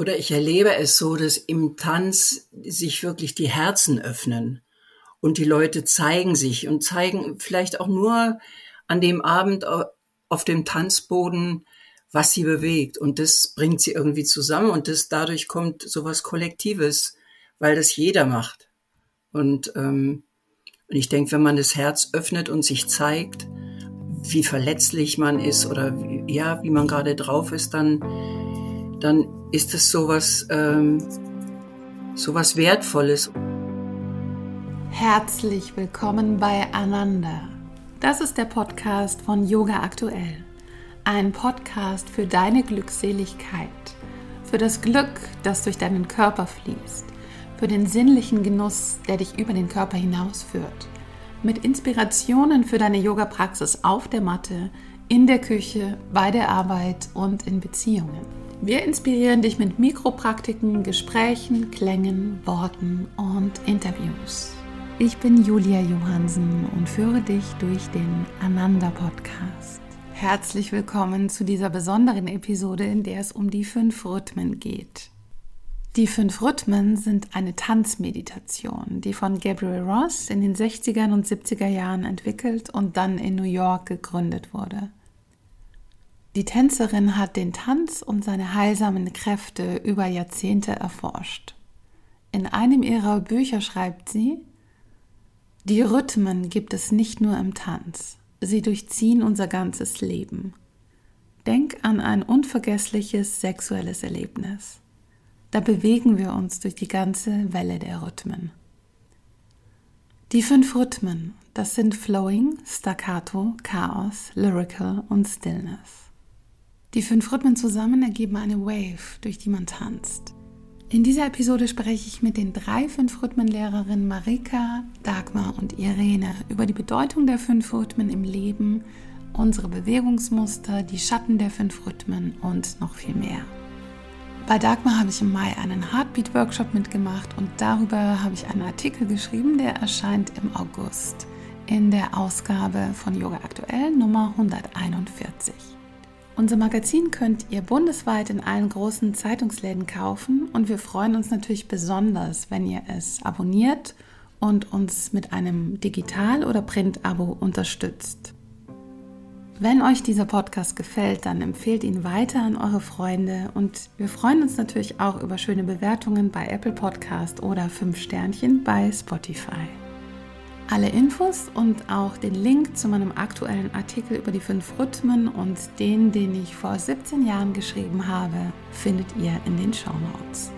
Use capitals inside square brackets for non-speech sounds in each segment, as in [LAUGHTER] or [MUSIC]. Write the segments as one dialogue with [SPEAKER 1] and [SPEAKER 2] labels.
[SPEAKER 1] oder ich erlebe es so, dass im Tanz sich wirklich die Herzen öffnen und die Leute zeigen sich und zeigen vielleicht auch nur an dem Abend auf dem Tanzboden, was sie bewegt. Und das bringt sie irgendwie zusammen und das dadurch kommt sowas Kollektives, weil das jeder macht. Und, ähm, und ich denke, wenn man das Herz öffnet und sich zeigt, wie verletzlich man ist oder wie, ja, wie man gerade drauf ist, dann, dann ist es sowas, ähm, sowas Wertvolles.
[SPEAKER 2] Herzlich willkommen bei Ananda. Das ist der Podcast von Yoga Aktuell. Ein Podcast für deine Glückseligkeit, für das Glück, das durch deinen Körper fließt, für den sinnlichen Genuss, der dich über den Körper hinausführt, mit Inspirationen für deine Yoga-Praxis auf der Matte, in der Küche, bei der Arbeit und in Beziehungen. Wir inspirieren dich mit Mikropraktiken, Gesprächen, Klängen, Worten und Interviews. Ich bin Julia Johansen und führe dich durch den Ananda Podcast. Herzlich willkommen zu dieser besonderen Episode, in der es um die fünf Rhythmen geht. Die fünf Rhythmen sind eine Tanzmeditation, die von Gabriel Ross in den 60er und 70er Jahren entwickelt und dann in New York gegründet wurde. Die Tänzerin hat den Tanz und seine heilsamen Kräfte über Jahrzehnte erforscht. In einem ihrer Bücher schreibt sie, die Rhythmen gibt es nicht nur im Tanz, sie durchziehen unser ganzes Leben. Denk an ein unvergessliches sexuelles Erlebnis. Da bewegen wir uns durch die ganze Welle der Rhythmen. Die fünf Rhythmen, das sind Flowing, Staccato, Chaos, Lyrical und Stillness. Die fünf Rhythmen zusammen ergeben eine Wave, durch die man tanzt. In dieser Episode spreche ich mit den drei Fünf-Rhythmen-Lehrerinnen Marika, Dagmar und Irene über die Bedeutung der fünf Rhythmen im Leben, unsere Bewegungsmuster, die Schatten der fünf Rhythmen und noch viel mehr. Bei Dagmar habe ich im Mai einen Heartbeat-Workshop mitgemacht und darüber habe ich einen Artikel geschrieben, der erscheint im August in der Ausgabe von Yoga Aktuell Nummer 141. Unser Magazin könnt ihr bundesweit in allen großen Zeitungsläden kaufen und wir freuen uns natürlich besonders, wenn ihr es abonniert und uns mit einem Digital- oder Print-Abo unterstützt. Wenn euch dieser Podcast gefällt, dann empfehlt ihn weiter an eure Freunde und wir freuen uns natürlich auch über schöne Bewertungen bei Apple Podcast oder 5 Sternchen bei Spotify. Alle Infos und auch den Link zu meinem aktuellen Artikel über die fünf Rhythmen und den, den ich vor 17 Jahren geschrieben habe, findet ihr in den Show Notes.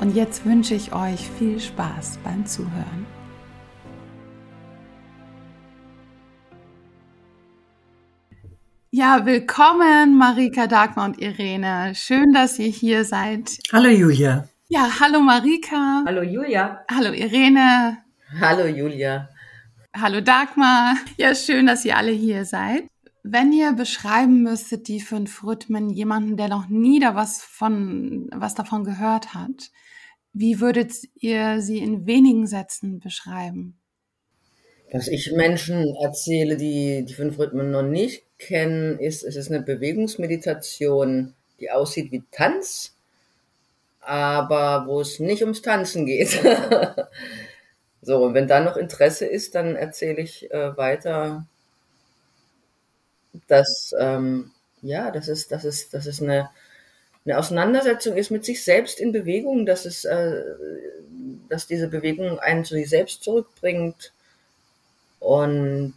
[SPEAKER 2] Und jetzt wünsche ich euch viel Spaß beim Zuhören. Ja, willkommen Marika, Dagmar und Irene. Schön, dass ihr hier seid.
[SPEAKER 1] Hallo Julia.
[SPEAKER 2] Ja, hallo Marika.
[SPEAKER 3] Hallo Julia.
[SPEAKER 2] Hallo Irene.
[SPEAKER 3] Hallo Julia.
[SPEAKER 2] Hallo Dagmar. Ja, schön, dass ihr alle hier seid. Wenn ihr beschreiben müsstet, die fünf Rhythmen, jemanden, der noch nie da was von, was davon gehört hat, wie würdet ihr sie in wenigen Sätzen beschreiben?
[SPEAKER 3] Was ich Menschen erzähle, die die fünf Rhythmen noch nicht kennen, ist, es ist eine Bewegungsmeditation, die aussieht wie Tanz, aber wo es nicht ums Tanzen geht. [LAUGHS] So, und wenn da noch Interesse ist, dann erzähle ich äh, weiter, dass ähm, ja, das ist, das ist, das ist eine, eine Auseinandersetzung ist mit sich selbst in Bewegung, dass es, äh, dass diese Bewegung einen zu sich selbst zurückbringt und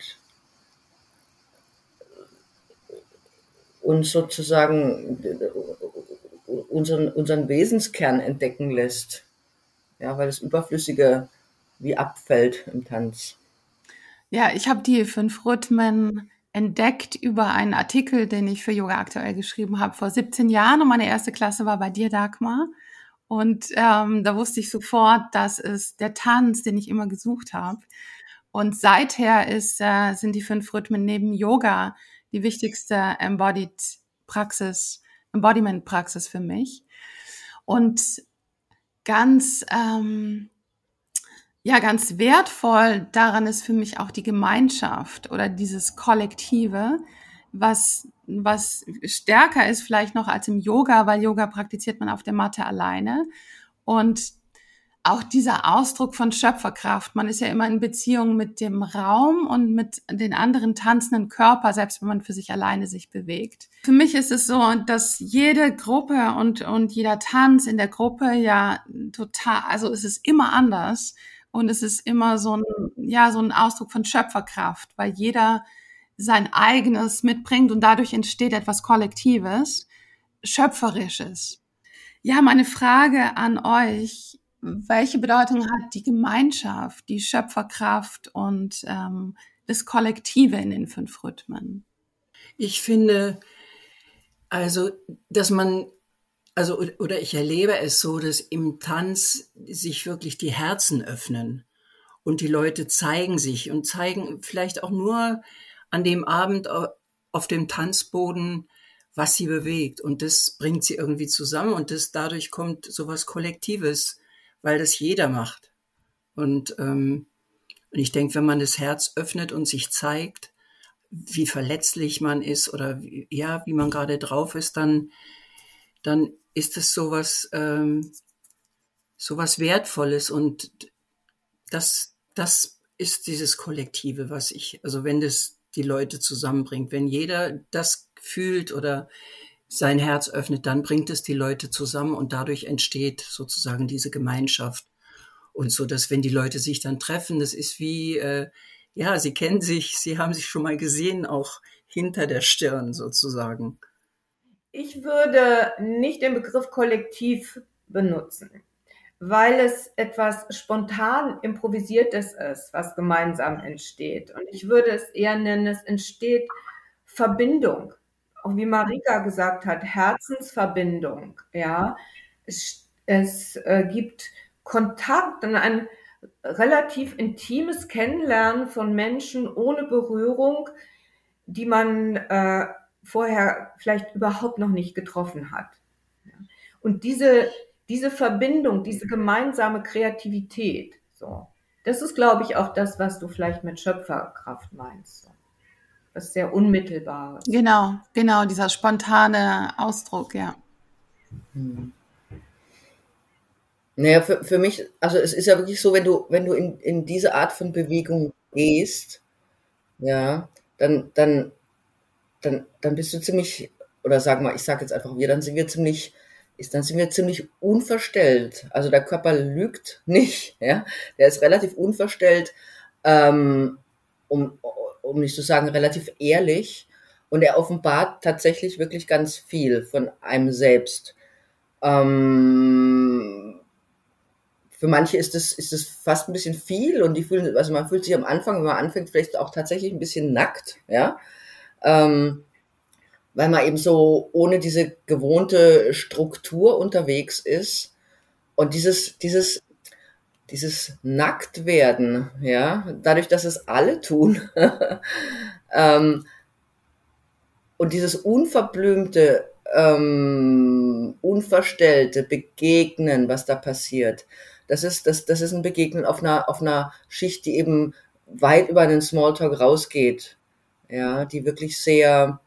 [SPEAKER 3] uns sozusagen unseren, unseren Wesenskern entdecken lässt. Ja, weil das Überflüssige wie abfällt im Tanz.
[SPEAKER 2] Ja, ich habe die fünf Rhythmen entdeckt über einen Artikel, den ich für Yoga aktuell geschrieben habe vor 17 Jahren und meine erste Klasse war bei dir, Dagmar. Und ähm, da wusste ich sofort, das ist der Tanz, den ich immer gesucht habe. Und seither ist, äh, sind die fünf Rhythmen neben Yoga die wichtigste Embodied Praxis, Embodiment Praxis für mich. Und ganz ähm, ja, ganz wertvoll daran ist für mich auch die Gemeinschaft oder dieses Kollektive, was, was stärker ist vielleicht noch als im Yoga, weil Yoga praktiziert man auf der Matte alleine. Und auch dieser Ausdruck von Schöpferkraft. Man ist ja immer in Beziehung mit dem Raum und mit den anderen tanzenden Körper, selbst wenn man für sich alleine sich bewegt. Für mich ist es so, dass jede Gruppe und, und jeder Tanz in der Gruppe ja total, also es ist immer anders und es ist immer so ein, ja, so ein Ausdruck von Schöpferkraft, weil jeder sein eigenes mitbringt und dadurch entsteht etwas Kollektives, Schöpferisches. Ja, meine Frage an euch, welche Bedeutung hat die Gemeinschaft, die Schöpferkraft und ähm, das Kollektive in den fünf Rhythmen?
[SPEAKER 1] Ich finde, also, dass man, also, oder ich erlebe es so, dass im Tanz sich wirklich die Herzen öffnen und die Leute zeigen sich und zeigen vielleicht auch nur an dem Abend auf dem Tanzboden, was sie bewegt. Und das bringt sie irgendwie zusammen und das dadurch kommt sowas Kollektives weil das jeder macht. Und, ähm, und ich denke, wenn man das Herz öffnet und sich zeigt, wie verletzlich man ist oder wie, ja, wie man gerade drauf ist, dann, dann ist es sowas, ähm, sowas Wertvolles und das, das ist dieses Kollektive, was ich, also wenn das die Leute zusammenbringt, wenn jeder das fühlt oder sein Herz öffnet, dann bringt es die Leute zusammen und dadurch entsteht sozusagen diese Gemeinschaft. Und so, dass wenn die Leute sich dann treffen, das ist wie, äh, ja, sie kennen sich, sie haben sich schon mal gesehen, auch hinter der Stirn sozusagen.
[SPEAKER 4] Ich würde nicht den Begriff Kollektiv benutzen, weil es etwas spontan improvisiertes ist, was gemeinsam entsteht. Und ich würde es eher nennen, es entsteht Verbindung auch wie Marika gesagt hat, Herzensverbindung. Ja, es, es äh, gibt Kontakt und ein relativ intimes Kennenlernen von Menschen ohne Berührung, die man äh, vorher vielleicht überhaupt noch nicht getroffen hat. Und diese, diese Verbindung, diese gemeinsame Kreativität, so, das ist, glaube ich, auch das, was du vielleicht mit Schöpferkraft meinst. So was sehr Unmittelbares.
[SPEAKER 2] Genau, genau, dieser spontane Ausdruck, ja. Hm.
[SPEAKER 3] Naja, für, für mich, also es ist ja wirklich so, wenn du, wenn du in, in diese Art von Bewegung gehst, ja, dann, dann, dann, dann bist du ziemlich, oder sag mal, ich sag jetzt einfach wir, dann sind wir ziemlich, ist, dann sind wir ziemlich unverstellt. Also der Körper lügt nicht, [LAUGHS] ja, der ist relativ unverstellt, ähm, um, um nicht zu sagen relativ ehrlich. Und er offenbart tatsächlich wirklich ganz viel von einem selbst. Ähm, für manche ist es, ist es fast ein bisschen viel und die fühlen, also man fühlt sich am Anfang, wenn man anfängt, vielleicht auch tatsächlich ein bisschen nackt, ja. Ähm, weil man eben so ohne diese gewohnte Struktur unterwegs ist. Und dieses, dieses dieses Nacktwerden, ja, dadurch, dass es alle tun, [LAUGHS] ähm, und dieses unverblümte, ähm, unverstellte Begegnen, was da passiert, das ist, das, das ist ein Begegnen auf einer, auf einer Schicht, die eben weit über einen Smalltalk rausgeht, ja, die wirklich sehr,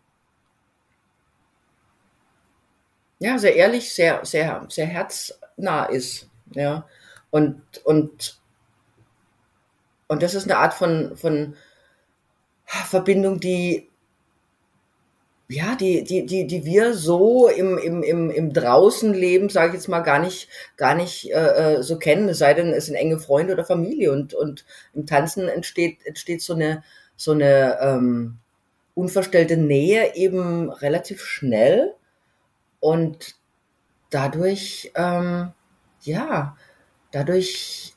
[SPEAKER 3] ja, sehr ehrlich, sehr, sehr, sehr herznah ist, ja. Und, und, und das ist eine Art von, von Verbindung, die, ja, die, die, die, die wir so im, im, im, im Draußenleben, sage ich jetzt mal, gar nicht, gar nicht äh, äh, so kennen, es sei denn, es sind enge Freunde oder Familie. Und, und im Tanzen entsteht, entsteht so eine, so eine ähm, unverstellte Nähe eben relativ schnell. Und dadurch, ähm, ja, dadurch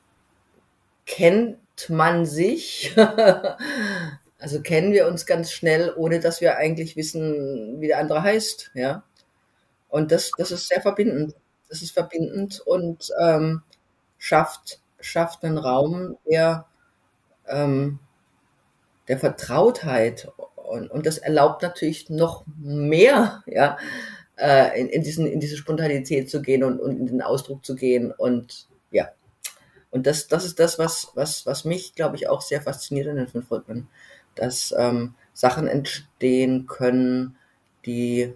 [SPEAKER 3] kennt man sich, [LAUGHS] also kennen wir uns ganz schnell, ohne dass wir eigentlich wissen, wie der andere heißt, ja. Und das, das ist sehr verbindend. Das ist verbindend und ähm, schafft, schafft einen Raum der, ähm, der Vertrautheit. Und, und das erlaubt natürlich noch mehr, ja, äh, in, in, diesen, in diese Spontanität zu gehen und, und in den Ausdruck zu gehen und ja. Und das, das ist das, was, was, was mich, glaube ich, auch sehr fasziniert an den fünf Rhythmen, dass ähm, Sachen entstehen können, die,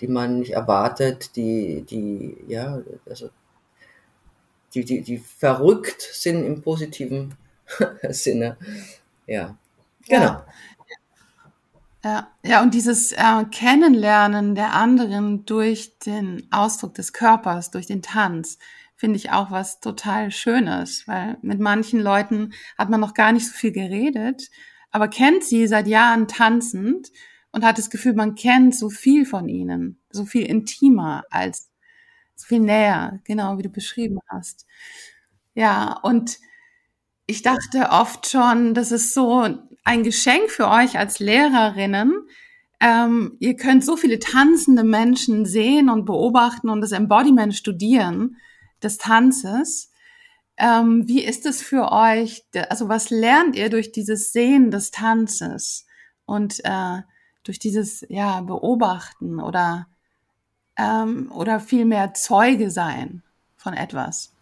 [SPEAKER 3] die man nicht erwartet, die, die, ja, also, die, die, die verrückt sind im positiven [LAUGHS] Sinne. Ja, genau.
[SPEAKER 2] Ja. Ja, ja, und dieses äh, Kennenlernen der anderen durch den Ausdruck des Körpers, durch den Tanz, finde ich auch was total Schönes, weil mit manchen Leuten hat man noch gar nicht so viel geredet, aber kennt sie seit Jahren tanzend und hat das Gefühl, man kennt so viel von ihnen, so viel intimer als so viel näher, genau wie du beschrieben hast. Ja, und ich dachte oft schon, das ist so ein Geschenk für euch als Lehrerinnen. Ähm, ihr könnt so viele tanzende Menschen sehen und beobachten und das Embodiment studieren des Tanzes. Ähm, wie ist es für euch? Also was lernt ihr durch dieses Sehen des Tanzes und äh, durch dieses ja Beobachten oder ähm, oder vielmehr Zeuge sein von etwas?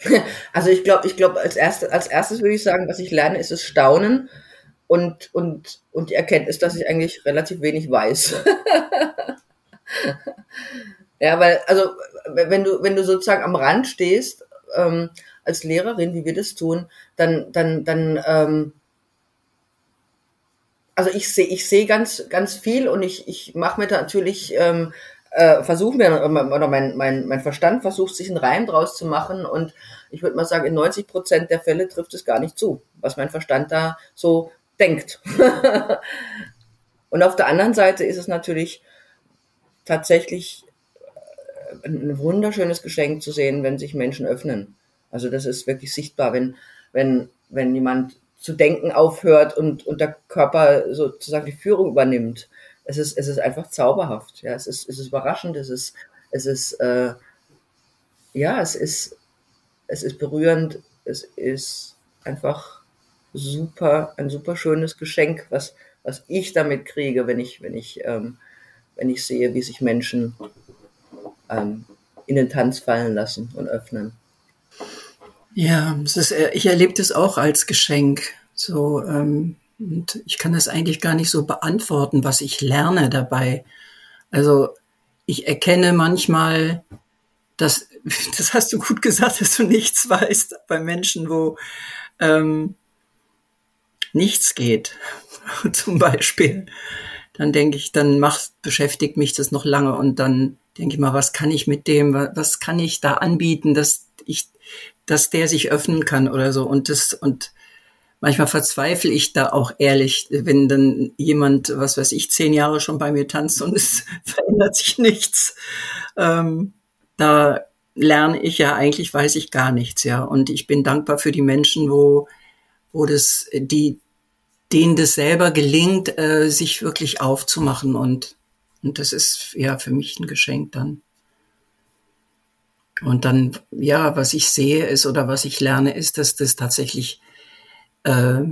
[SPEAKER 2] [LAUGHS]
[SPEAKER 3] Also ich glaube, ich glaube, als erstes, als erstes würde ich sagen, was ich lerne, ist das Staunen und, und, und die Erkenntnis, dass ich eigentlich relativ wenig weiß. [LAUGHS] ja, weil, also, wenn du, wenn du sozusagen am Rand stehst, ähm, als Lehrerin, wie wir das tun, dann, dann, dann, ähm, also ich sehe, ich sehe ganz, ganz viel und ich, ich mache mir da natürlich ähm, äh, versuche mir, oder mein, mein, mein Verstand versucht, sich einen Reim draus zu machen und ich würde mal sagen, in 90 Prozent der Fälle trifft es gar nicht zu, was mein Verstand da so denkt. [LAUGHS] und auf der anderen Seite ist es natürlich tatsächlich äh, ein wunderschönes Geschenk zu sehen, wenn sich Menschen öffnen. Also das ist wirklich sichtbar, wenn, wenn, wenn jemand zu denken aufhört und, und der Körper sozusagen die Führung übernimmt es ist, es ist einfach zauberhaft. Ja, es ist, es ist überraschend, es ist, es ist, äh, ja, es ist, es ist berührend, es ist einfach super, ein super schönes Geschenk, was, was ich damit kriege, wenn ich, wenn ich, ähm, wenn ich sehe, wie sich Menschen ähm, in den Tanz fallen lassen und öffnen.
[SPEAKER 1] Ja, es ist, äh, ich erlebe das auch als Geschenk. So, ähm, und ich kann das eigentlich gar nicht so beantworten, was ich lerne dabei. Also ich erkenne manchmal, dass, [LAUGHS] das hast du gut gesagt, dass du nichts weißt bei Menschen, wo ähm, nichts geht, [LAUGHS] zum Beispiel. Dann denke ich, dann macht, beschäftigt mich das noch lange und dann denke ich mal, was kann ich mit dem, was kann ich da anbieten, dass ich, dass der sich öffnen kann oder so. Und das, und manchmal verzweifle ich da auch ehrlich, wenn dann jemand, was weiß ich, zehn Jahre schon bei mir tanzt und es [LAUGHS] verändert sich nichts. Ähm, da lerne ich ja eigentlich, weiß ich gar nichts, ja. Und ich bin dankbar für die Menschen, wo, wo das, die, denen das selber gelingt, äh, sich wirklich aufzumachen und, und das ist ja für mich ein Geschenk dann. Und dann, ja, was ich sehe ist oder was ich lerne, ist, dass das tatsächlich äh,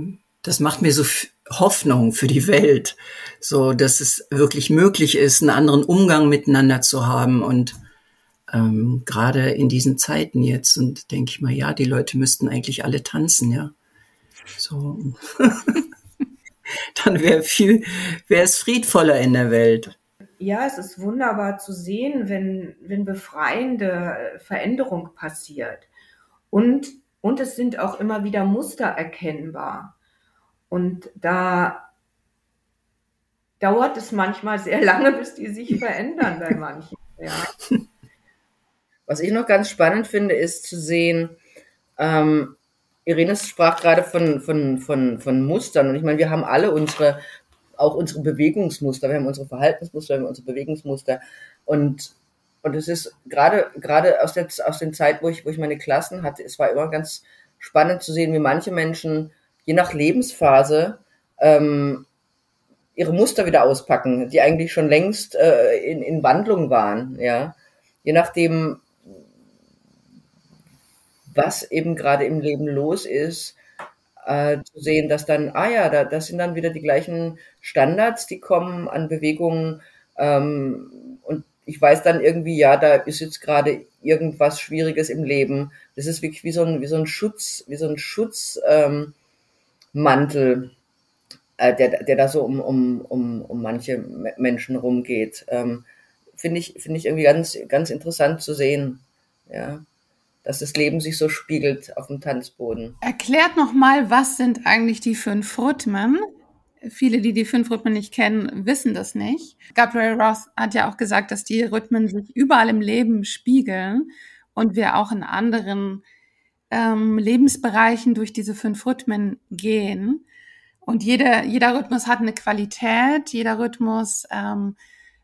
[SPEAKER 1] das macht mir so Hoffnung für die Welt, so dass es wirklich möglich ist, einen anderen Umgang miteinander zu haben und ähm, gerade in diesen Zeiten jetzt und denke ich mal, ja, die Leute müssten eigentlich alle tanzen, ja. So. [LAUGHS] Dann wäre viel, wäre es friedvoller in der Welt.
[SPEAKER 4] Ja, es ist wunderbar zu sehen, wenn, wenn befreiende Veränderung passiert. Und und es sind auch immer wieder Muster erkennbar. Und da dauert es manchmal sehr [LAUGHS] lange, bis die sich verändern bei manchen. Ja.
[SPEAKER 3] Was ich noch ganz spannend finde, ist zu sehen, ähm, Irene sprach gerade von, von, von, von Mustern. Und ich meine, wir haben alle unsere, auch unsere Bewegungsmuster, wir haben unsere Verhaltensmuster, wir haben unsere Bewegungsmuster. Und und es ist gerade, gerade aus der, aus den Zeit, wo ich, wo ich meine Klassen hatte, es war immer ganz spannend zu sehen, wie manche Menschen, je nach Lebensphase, ähm, ihre Muster wieder auspacken, die eigentlich schon längst äh, in, in Wandlung waren, ja. Je nachdem, was eben gerade im Leben los ist, äh, zu sehen, dass dann, ah ja, da, das sind dann wieder die gleichen Standards, die kommen an Bewegungen ähm, und ich weiß dann irgendwie, ja, da ist jetzt gerade irgendwas Schwieriges im Leben. Das ist wirklich wie so ein, wie so ein Schutz, wie so ein Schutzmantel, ähm, äh, der, der da so um, um, um, um manche Menschen rumgeht. Ähm, finde ich, finde ich irgendwie ganz, ganz interessant zu sehen. Ja dass das Leben sich so spiegelt auf dem Tanzboden.
[SPEAKER 2] Erklärt nochmal, was sind eigentlich die fünf Rhythmen? Viele, die die fünf Rhythmen nicht kennen, wissen das nicht. Gabriel Roth hat ja auch gesagt, dass die Rhythmen sich überall im Leben spiegeln und wir auch in anderen ähm, Lebensbereichen durch diese fünf Rhythmen gehen. Und jeder, jeder Rhythmus hat eine Qualität, jeder Rhythmus ähm,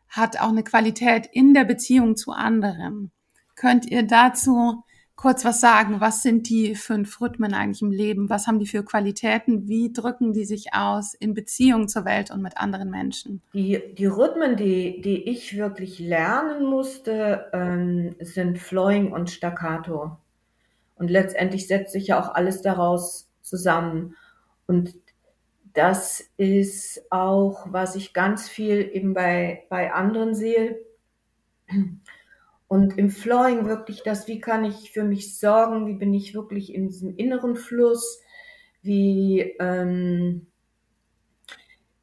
[SPEAKER 2] hat auch eine Qualität in der Beziehung zu anderen. Könnt ihr dazu kurz was sagen? Was sind die fünf Rhythmen eigentlich im Leben? Was haben die für Qualitäten? Wie drücken die sich aus in Beziehung zur Welt und mit anderen Menschen?
[SPEAKER 4] Die, die Rhythmen, die, die ich wirklich lernen musste, ähm, sind Flowing und Staccato. Und letztendlich setzt sich ja auch alles daraus zusammen. Und das ist auch, was ich ganz viel eben bei, bei anderen sehe und im Flowing wirklich das, wie kann ich für mich sorgen, wie bin ich wirklich in diesem inneren Fluss, wie, ähm,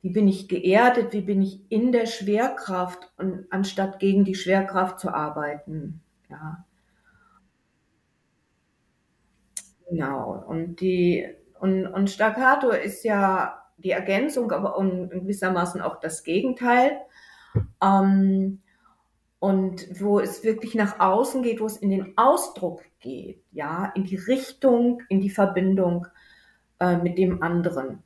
[SPEAKER 4] wie bin ich geerdet, wie bin ich in der Schwerkraft und anstatt gegen die Schwerkraft zu arbeiten. Ja. Genau. Und die und, und Staccato ist ja die Ergänzung, aber in gewissermaßen auch das Gegenteil. Ähm, und wo es wirklich nach außen geht, wo es in den Ausdruck geht, ja, in die Richtung, in die Verbindung äh, mit dem anderen.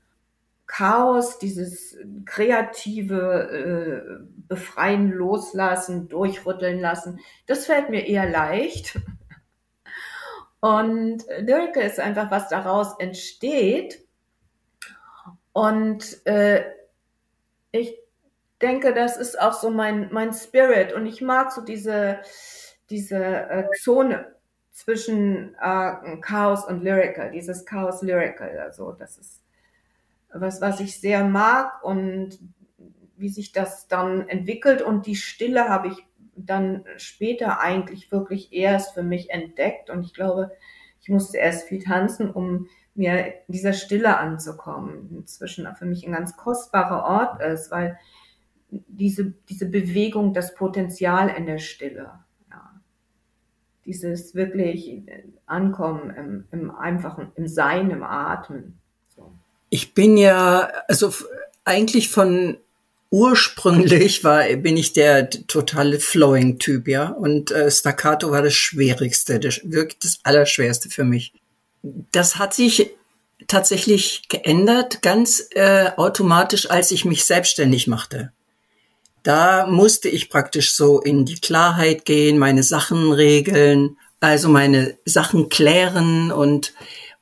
[SPEAKER 4] Chaos, dieses kreative äh, Befreien, Loslassen, Durchrütteln lassen, das fällt mir eher leicht. Und Lyrica ist einfach, was daraus entsteht. Und äh, ich denke, das ist auch so mein, mein Spirit. Und ich mag so diese, diese äh, Zone zwischen äh, Chaos und Lyrical, dieses Chaos Lyrical, also das ist was, was ich sehr mag und wie sich das dann entwickelt. Und die Stille habe ich dann später eigentlich wirklich erst für mich entdeckt. Und ich glaube, ich musste erst viel tanzen, um mir dieser Stille anzukommen. Inzwischen für mich ein ganz kostbarer Ort ist, weil diese, diese Bewegung, das Potenzial in der Stille. Ja. Dieses wirklich Ankommen im, im einfachen, im Sein, im Atmen. So.
[SPEAKER 1] Ich bin ja, also eigentlich von ursprünglich [LAUGHS] war, bin ich der totale Flowing-Typ, ja. Und äh, Staccato war das Schwierigste, das, wirklich das Allerschwerste für mich. Das hat sich tatsächlich geändert, ganz äh, automatisch, als ich mich selbstständig machte da musste ich praktisch so in die Klarheit gehen, meine Sachen regeln, also meine Sachen klären und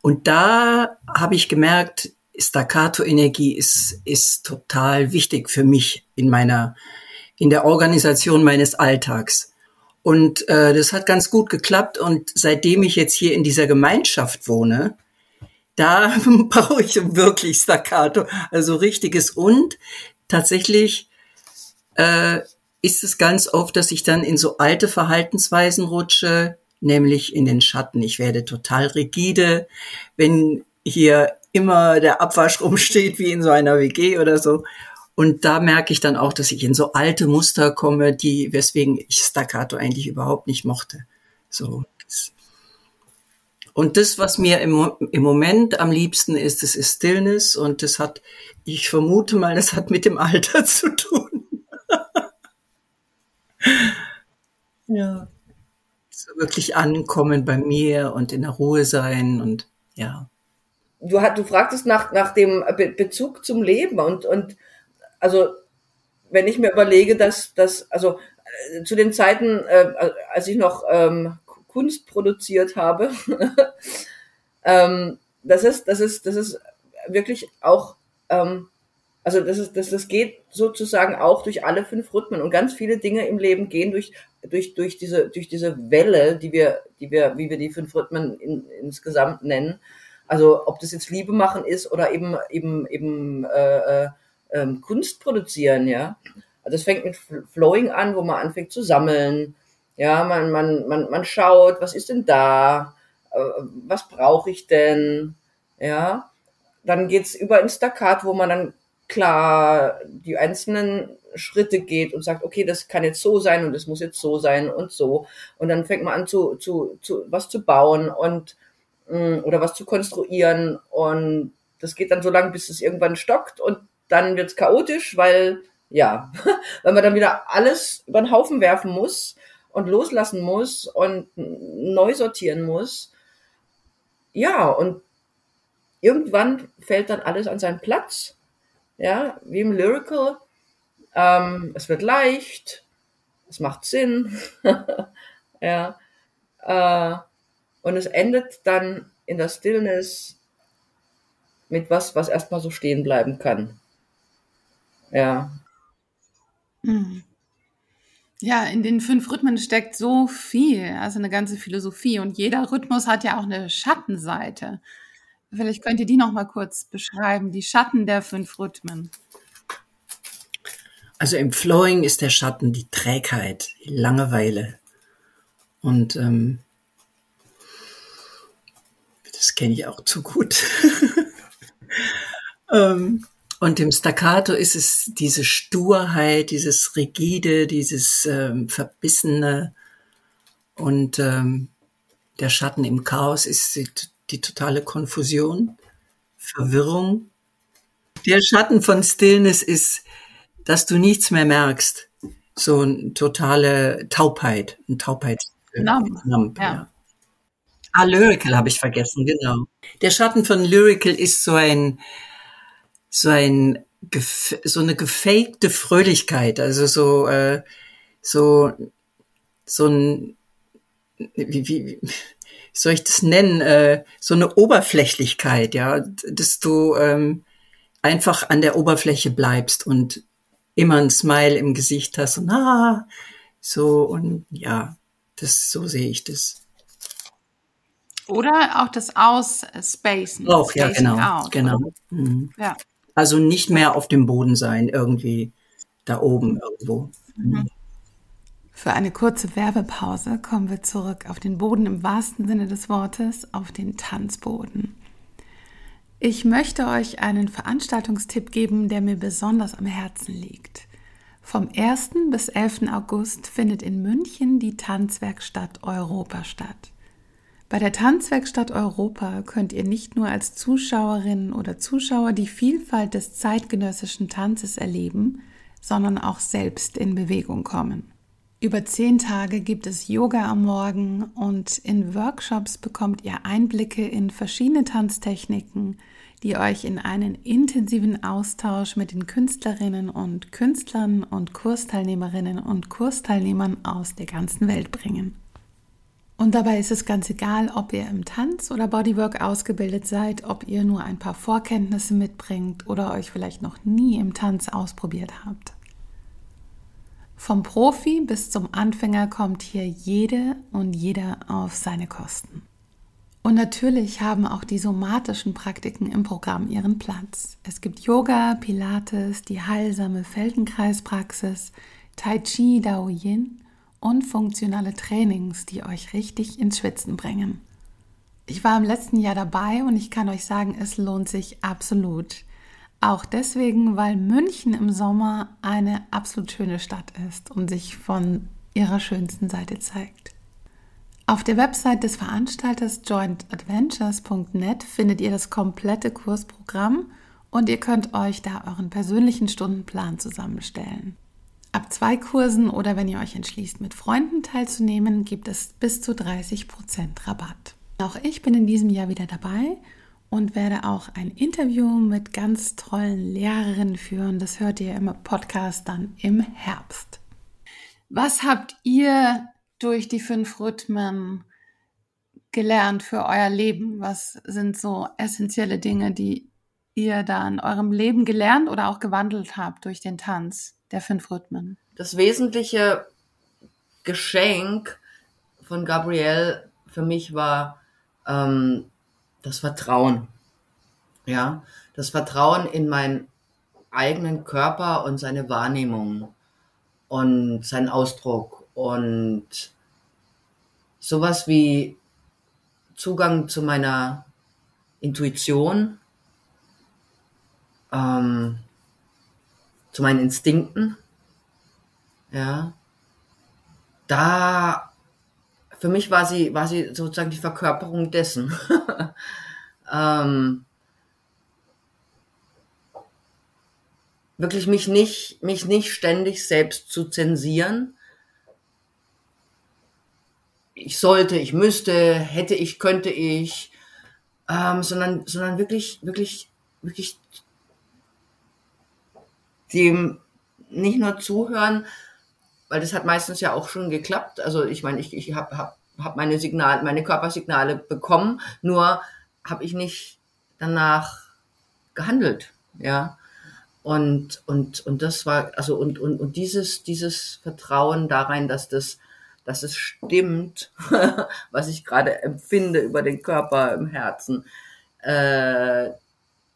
[SPEAKER 1] und da habe ich gemerkt, Staccato-Energie ist ist total wichtig für mich in meiner in der Organisation meines Alltags. Und äh, das hat ganz gut geklappt. Und seitdem ich jetzt hier in dieser Gemeinschaft wohne, da [LAUGHS] brauche ich wirklich Staccato, also richtiges und tatsächlich äh, ist es ganz oft, dass ich dann in so alte Verhaltensweisen rutsche, nämlich in den Schatten. Ich werde total rigide, wenn hier immer der Abwasch [LAUGHS] rumsteht, wie in so einer WG oder so. Und da merke ich dann auch, dass ich in so alte Muster komme, die, weswegen ich Staccato eigentlich überhaupt nicht mochte. So. Und das, was mir im, im Moment am liebsten ist, das ist Stillness und das hat, ich vermute mal, das hat mit dem Alter [LAUGHS] zu tun. Ja. So wirklich ankommen bei mir und in der Ruhe sein und ja.
[SPEAKER 3] Du, du fragtest nach, nach dem Be Bezug zum Leben und, und also wenn ich mir überlege, dass, dass also äh, zu den Zeiten, äh, als ich noch ähm, Kunst produziert habe, [LAUGHS] ähm, das ist, das ist, das ist wirklich auch ähm, also das, ist, das, das geht sozusagen auch durch alle fünf Rhythmen und ganz viele Dinge im Leben gehen durch, durch, durch, diese, durch diese Welle, die wir, die wir, wie wir die fünf Rhythmen in, insgesamt nennen. Also ob das jetzt Liebe machen ist oder eben eben eben äh, äh, Kunst produzieren, ja. Also es fängt mit Flowing an, wo man anfängt zu sammeln. Ja, man, man, man, man schaut, was ist denn da? Äh, was brauche ich denn? Ja, dann geht's über ins Staccato, wo man dann klar die einzelnen Schritte geht und sagt, okay, das kann jetzt so sein und das muss jetzt so sein und so. Und dann fängt man an zu, zu, zu was zu bauen und mm, oder was zu konstruieren. Und das geht dann so lange, bis es irgendwann stockt und dann wird's chaotisch, weil ja, [LAUGHS] weil man dann wieder alles über den Haufen werfen muss und loslassen muss und neu sortieren muss. Ja, und irgendwann fällt dann alles an seinen Platz. Ja, wie im Lyrical. Ähm, es wird leicht, es macht Sinn. [LAUGHS] ja. Äh, und es endet dann in der Stillness mit was, was erstmal so stehen bleiben kann. Ja.
[SPEAKER 2] Mhm. Ja, in den fünf Rhythmen steckt so viel, also eine ganze Philosophie. Und jeder Rhythmus hat ja auch eine Schattenseite. Vielleicht könnt ihr die noch mal kurz beschreiben, die Schatten der fünf Rhythmen.
[SPEAKER 1] Also im Flowing ist der Schatten die Trägheit, die Langeweile. Und ähm, das kenne ich auch zu gut. [LAUGHS] ähm, und im Staccato ist es diese Sturheit, dieses rigide, dieses ähm, verbissene. Und ähm, der Schatten im Chaos ist die, totale Konfusion, Verwirrung. Der Schatten von Stillness ist, dass du nichts mehr merkst. So eine totale Taubheit, ein Taubheit.
[SPEAKER 2] Numb.
[SPEAKER 1] Numb ja. ja. Ah, Lyrical habe ich vergessen, genau. Der Schatten von Lyrical ist so ein, so ein, so eine gefakte Fröhlichkeit, also so, äh, so, so ein, wie, wie, soll ich das nennen, äh, so eine Oberflächlichkeit, ja, dass du ähm, einfach an der Oberfläche bleibst und immer ein Smile im Gesicht hast und ah, so und ja, das so sehe ich das.
[SPEAKER 2] Oder auch das Ausspacen.
[SPEAKER 1] Auch, ja, genau, out, genau. Mhm. Ja. Also nicht mehr auf dem Boden sein, irgendwie da oben irgendwo. Mhm.
[SPEAKER 2] Für eine kurze Werbepause kommen wir zurück auf den Boden im wahrsten Sinne des Wortes, auf den Tanzboden. Ich möchte euch einen Veranstaltungstipp geben, der mir besonders am Herzen liegt. Vom 1. bis 11. August findet in München die Tanzwerkstatt Europa statt. Bei der Tanzwerkstatt Europa könnt ihr nicht nur als Zuschauerinnen oder Zuschauer die Vielfalt des zeitgenössischen Tanzes erleben, sondern auch selbst in Bewegung kommen. Über zehn Tage gibt es Yoga am Morgen und in Workshops bekommt ihr Einblicke in verschiedene Tanztechniken, die euch in einen intensiven Austausch mit den Künstlerinnen und Künstlern und Kursteilnehmerinnen und Kursteilnehmern aus der ganzen Welt bringen. Und dabei ist es ganz egal, ob ihr im Tanz oder Bodywork ausgebildet seid, ob ihr nur ein paar Vorkenntnisse mitbringt oder euch vielleicht noch nie im Tanz ausprobiert habt. Vom Profi bis zum Anfänger kommt hier jede und jeder auf seine Kosten. Und natürlich haben auch die somatischen Praktiken im Programm ihren Platz. Es gibt Yoga, Pilates, die heilsame Feldenkreispraxis, Tai Chi, Dao Yin und funktionale Trainings, die euch richtig ins Schwitzen bringen. Ich war im letzten Jahr dabei und ich kann euch sagen, es lohnt sich absolut. Auch deswegen, weil München im Sommer eine absolut schöne Stadt ist und sich von ihrer schönsten Seite zeigt. Auf der Website des Veranstalters jointadventures.net findet ihr das komplette Kursprogramm und ihr könnt euch da euren persönlichen Stundenplan zusammenstellen. Ab zwei Kursen oder wenn ihr euch entschließt, mit Freunden teilzunehmen, gibt es bis zu 30% Rabatt. Auch ich bin in diesem Jahr wieder dabei und werde auch ein Interview mit ganz tollen Lehrerinnen führen. Das hört ihr im Podcast dann im Herbst. Was habt ihr durch die fünf Rhythmen gelernt für euer Leben? Was sind so essentielle Dinge, die ihr da in eurem Leben gelernt oder auch gewandelt habt durch den Tanz der fünf Rhythmen?
[SPEAKER 3] Das wesentliche Geschenk von Gabrielle für mich war ähm, das Vertrauen. Ja, das Vertrauen in meinen eigenen Körper und seine Wahrnehmung. und seinen Ausdruck und sowas wie Zugang zu meiner Intuition, ähm, zu meinen Instinkten, ja, da für mich war sie, war sie sozusagen die Verkörperung dessen. [LAUGHS] ähm, wirklich mich nicht, mich nicht ständig selbst zu zensieren. Ich sollte, ich müsste, hätte ich, könnte ich, ähm, sondern, sondern wirklich, wirklich, wirklich dem nicht nur zuhören, weil das hat meistens ja auch schon geklappt. Also ich meine, ich, ich habe hab, hab meine Signale, meine Körpersignale bekommen, nur habe ich nicht danach gehandelt, ja. Und, und, und das war, also, und, und, und dieses, dieses Vertrauen da rein, dass das, dass es stimmt, [LAUGHS] was ich gerade empfinde über den Körper im Herzen, äh,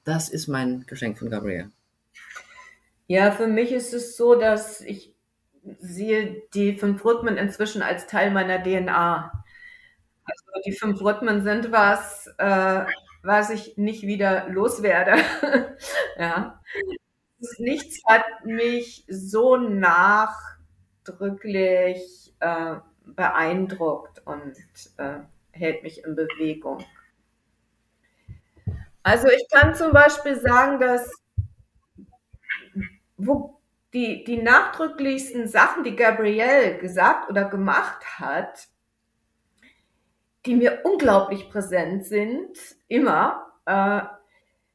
[SPEAKER 3] das ist mein Geschenk von Gabriel.
[SPEAKER 4] Ja, für mich ist es so, dass ich sehe die fünf Rhythmen inzwischen als Teil meiner DNA. Also die fünf Rhythmen sind was, äh, was ich nicht wieder loswerde. [LAUGHS] ja. Nichts hat mich so nachdrücklich äh, beeindruckt und äh, hält mich in Bewegung. Also ich kann zum Beispiel sagen, dass wo die, die nachdrücklichsten Sachen, die Gabrielle gesagt oder gemacht hat, die mir unglaublich präsent sind, immer, äh,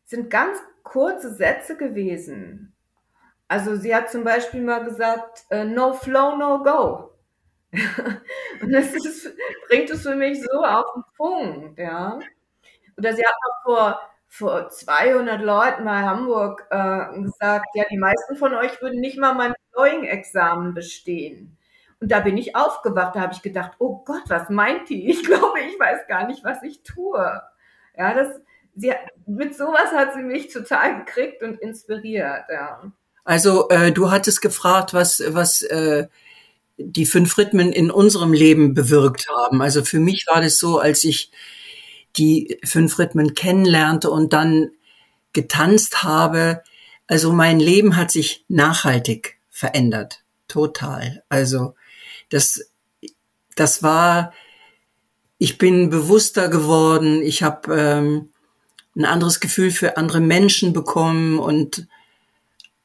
[SPEAKER 4] sind ganz kurze Sätze gewesen. Also sie hat zum Beispiel mal gesagt, äh, no flow, no go. [LAUGHS] Und das ist, bringt es für mich so auf den Punkt, ja. Oder sie hat mal vor vor 200 Leuten bei Hamburg äh, gesagt, ja, die meisten von euch würden nicht mal mein Flowing-Examen bestehen. Und da bin ich aufgewacht, da habe ich gedacht, oh Gott, was meint die? Ich [LAUGHS] glaube, ich weiß gar nicht, was ich tue. Ja, das, sie, mit sowas hat sie mich total gekriegt und inspiriert, ja.
[SPEAKER 1] Also äh, du hattest gefragt, was, was äh, die fünf Rhythmen in unserem Leben bewirkt haben. Also für mich war das so, als ich die fünf Rhythmen kennenlernte und dann getanzt habe. Also mein Leben hat sich nachhaltig verändert. Total. Also das, das war, ich bin bewusster geworden. Ich habe ähm, ein anderes Gefühl für andere Menschen bekommen und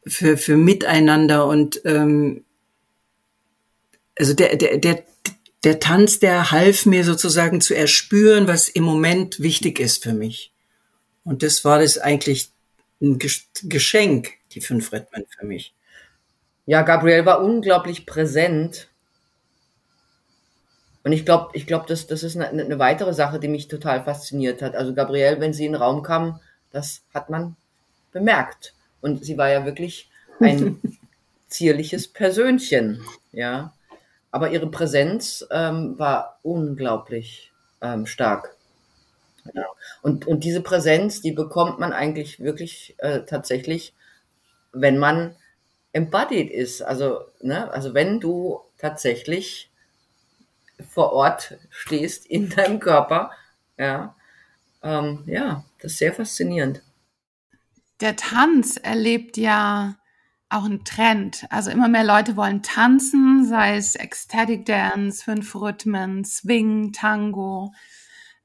[SPEAKER 1] für, für Miteinander und ähm, also der, der, der, der Tanz, der half mir sozusagen zu erspüren, was im Moment wichtig ist für mich. Und das war das eigentlich ein Geschenk, die fünf Rhythmen für mich.
[SPEAKER 3] Ja, Gabriel war unglaublich präsent. Und ich glaube, ich glaube, das, das ist eine, eine, weitere Sache, die mich total fasziniert hat. Also Gabriel, wenn sie in den Raum kam, das hat man bemerkt. Und sie war ja wirklich ein [LAUGHS] zierliches Persönchen, ja aber ihre Präsenz ähm, war unglaublich ähm, stark. Ja. Und, und diese Präsenz, die bekommt man eigentlich wirklich äh, tatsächlich, wenn man embodied ist. Also, ne, also wenn du tatsächlich vor Ort stehst in deinem Körper, ja, ähm, ja, das ist sehr faszinierend.
[SPEAKER 2] Der Tanz erlebt ja auch ein Trend. Also immer mehr Leute wollen tanzen, sei es Ecstatic Dance, fünf Rhythmen, Swing, Tango.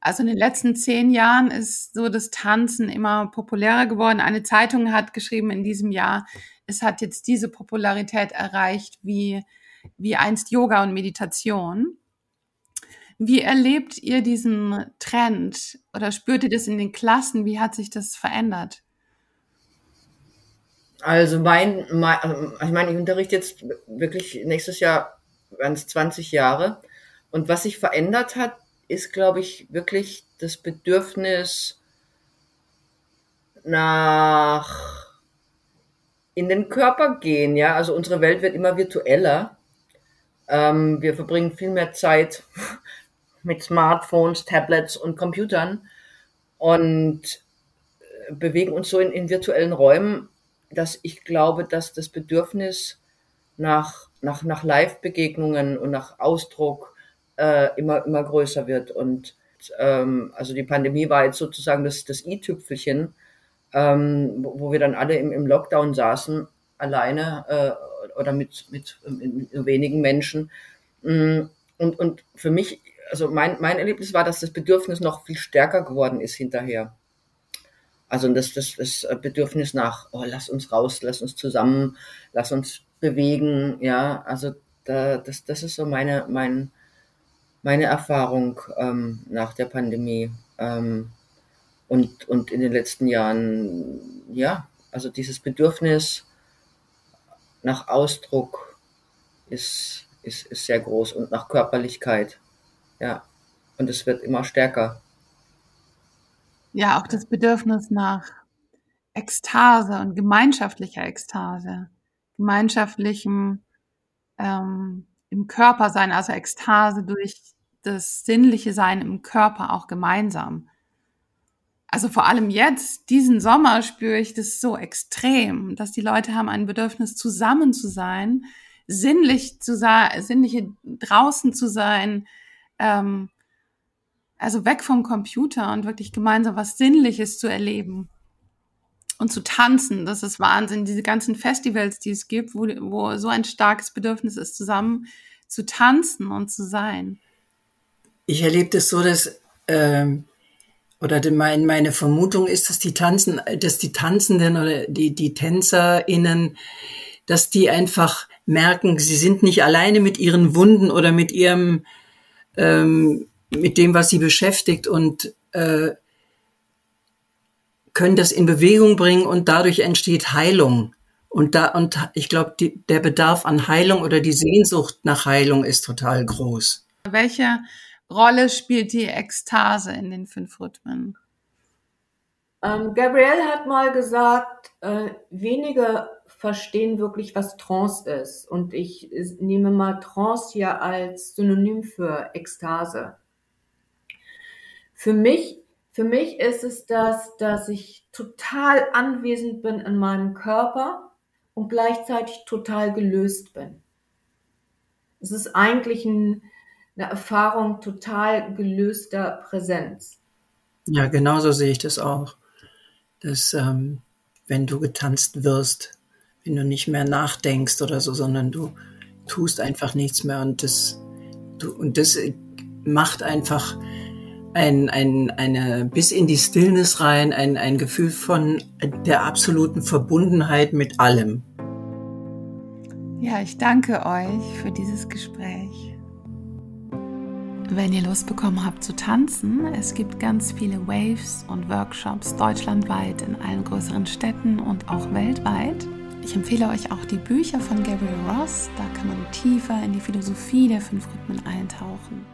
[SPEAKER 2] Also in den letzten zehn Jahren ist so das Tanzen immer populärer geworden. Eine Zeitung hat geschrieben in diesem Jahr, es hat jetzt diese Popularität erreicht wie, wie einst Yoga und Meditation. Wie erlebt ihr diesen Trend oder spürt ihr das in den Klassen? Wie hat sich das verändert?
[SPEAKER 3] Also mein, mein ich meine, ich unterrichte jetzt wirklich nächstes Jahr ganz 20 Jahre. Und was sich verändert hat, ist, glaube ich, wirklich das Bedürfnis nach in den Körper gehen, ja. Also unsere Welt wird immer virtueller. Ähm, wir verbringen viel mehr Zeit [LAUGHS] mit Smartphones, Tablets und Computern und bewegen uns so in, in virtuellen Räumen dass ich glaube, dass das Bedürfnis nach, nach, nach Live-Begegnungen und nach Ausdruck äh, immer, immer größer wird. Und ähm, also die Pandemie war jetzt sozusagen das, das i-Tüpfelchen, ähm, wo, wo wir dann alle im, im Lockdown saßen, alleine äh, oder mit, mit, mit, mit wenigen Menschen. Mm, und, und für mich, also mein, mein Erlebnis war, dass das Bedürfnis noch viel stärker geworden ist hinterher. Also das, das, das Bedürfnis nach, oh, lass uns raus, lass uns zusammen, lass uns bewegen, ja, also da, das, das ist so meine, mein, meine Erfahrung ähm, nach der Pandemie. Ähm, und, und in den letzten Jahren, ja, also dieses Bedürfnis nach Ausdruck ist, ist, ist sehr groß und nach Körperlichkeit. Ja, und es wird immer stärker.
[SPEAKER 2] Ja, auch das Bedürfnis nach Ekstase und gemeinschaftlicher Ekstase, gemeinschaftlichem ähm, im Körper sein, also Ekstase durch das sinnliche Sein im Körper auch gemeinsam. Also vor allem jetzt, diesen Sommer spüre ich das so extrem, dass die Leute haben ein Bedürfnis, zusammen zu sein, sinnlich zu sein, sinnliche draußen zu sein, ähm, also weg vom Computer und wirklich gemeinsam was Sinnliches zu erleben und zu tanzen. Das ist Wahnsinn. Diese ganzen Festivals, die es gibt, wo, wo so ein starkes Bedürfnis ist, zusammen zu tanzen und zu sein.
[SPEAKER 1] Ich erlebe das so, dass ähm, oder mein, meine Vermutung ist, dass die Tanzen, dass die Tanzenden oder die, die TänzerInnen, dass die einfach merken, sie sind nicht alleine mit ihren Wunden oder mit ihrem ähm, mit dem, was sie beschäftigt und äh, können das in Bewegung bringen und dadurch entsteht Heilung. Und da, und ich glaube, der Bedarf an Heilung oder die Sehnsucht nach Heilung ist total groß.
[SPEAKER 2] Welche Rolle spielt die Ekstase in den fünf Rhythmen?
[SPEAKER 4] Ähm, Gabrielle hat mal gesagt, äh, wenige verstehen wirklich, was Trance ist. Und ich nehme mal Trance hier als Synonym für Ekstase. Für mich, für mich ist es das, dass ich total anwesend bin in meinem Körper und gleichzeitig total gelöst bin. Es ist eigentlich ein, eine Erfahrung total gelöster Präsenz.
[SPEAKER 1] Ja, genauso sehe ich das auch. Dass, ähm, wenn du getanzt wirst, wenn du nicht mehr nachdenkst oder so, sondern du tust einfach nichts mehr und das, du, und das macht einfach ein, ein, eine, bis in die Stillness rein, ein, ein Gefühl von der absoluten Verbundenheit mit allem.
[SPEAKER 2] Ja, ich danke euch für dieses Gespräch. Wenn ihr Lust bekommen habt zu tanzen, es gibt ganz viele Waves und Workshops deutschlandweit in allen größeren Städten und auch weltweit. Ich empfehle euch auch die Bücher von Gabriel Ross, da kann man tiefer in die Philosophie der fünf Rhythmen eintauchen.